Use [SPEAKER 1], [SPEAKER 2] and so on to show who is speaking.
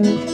[SPEAKER 1] Mm-hmm.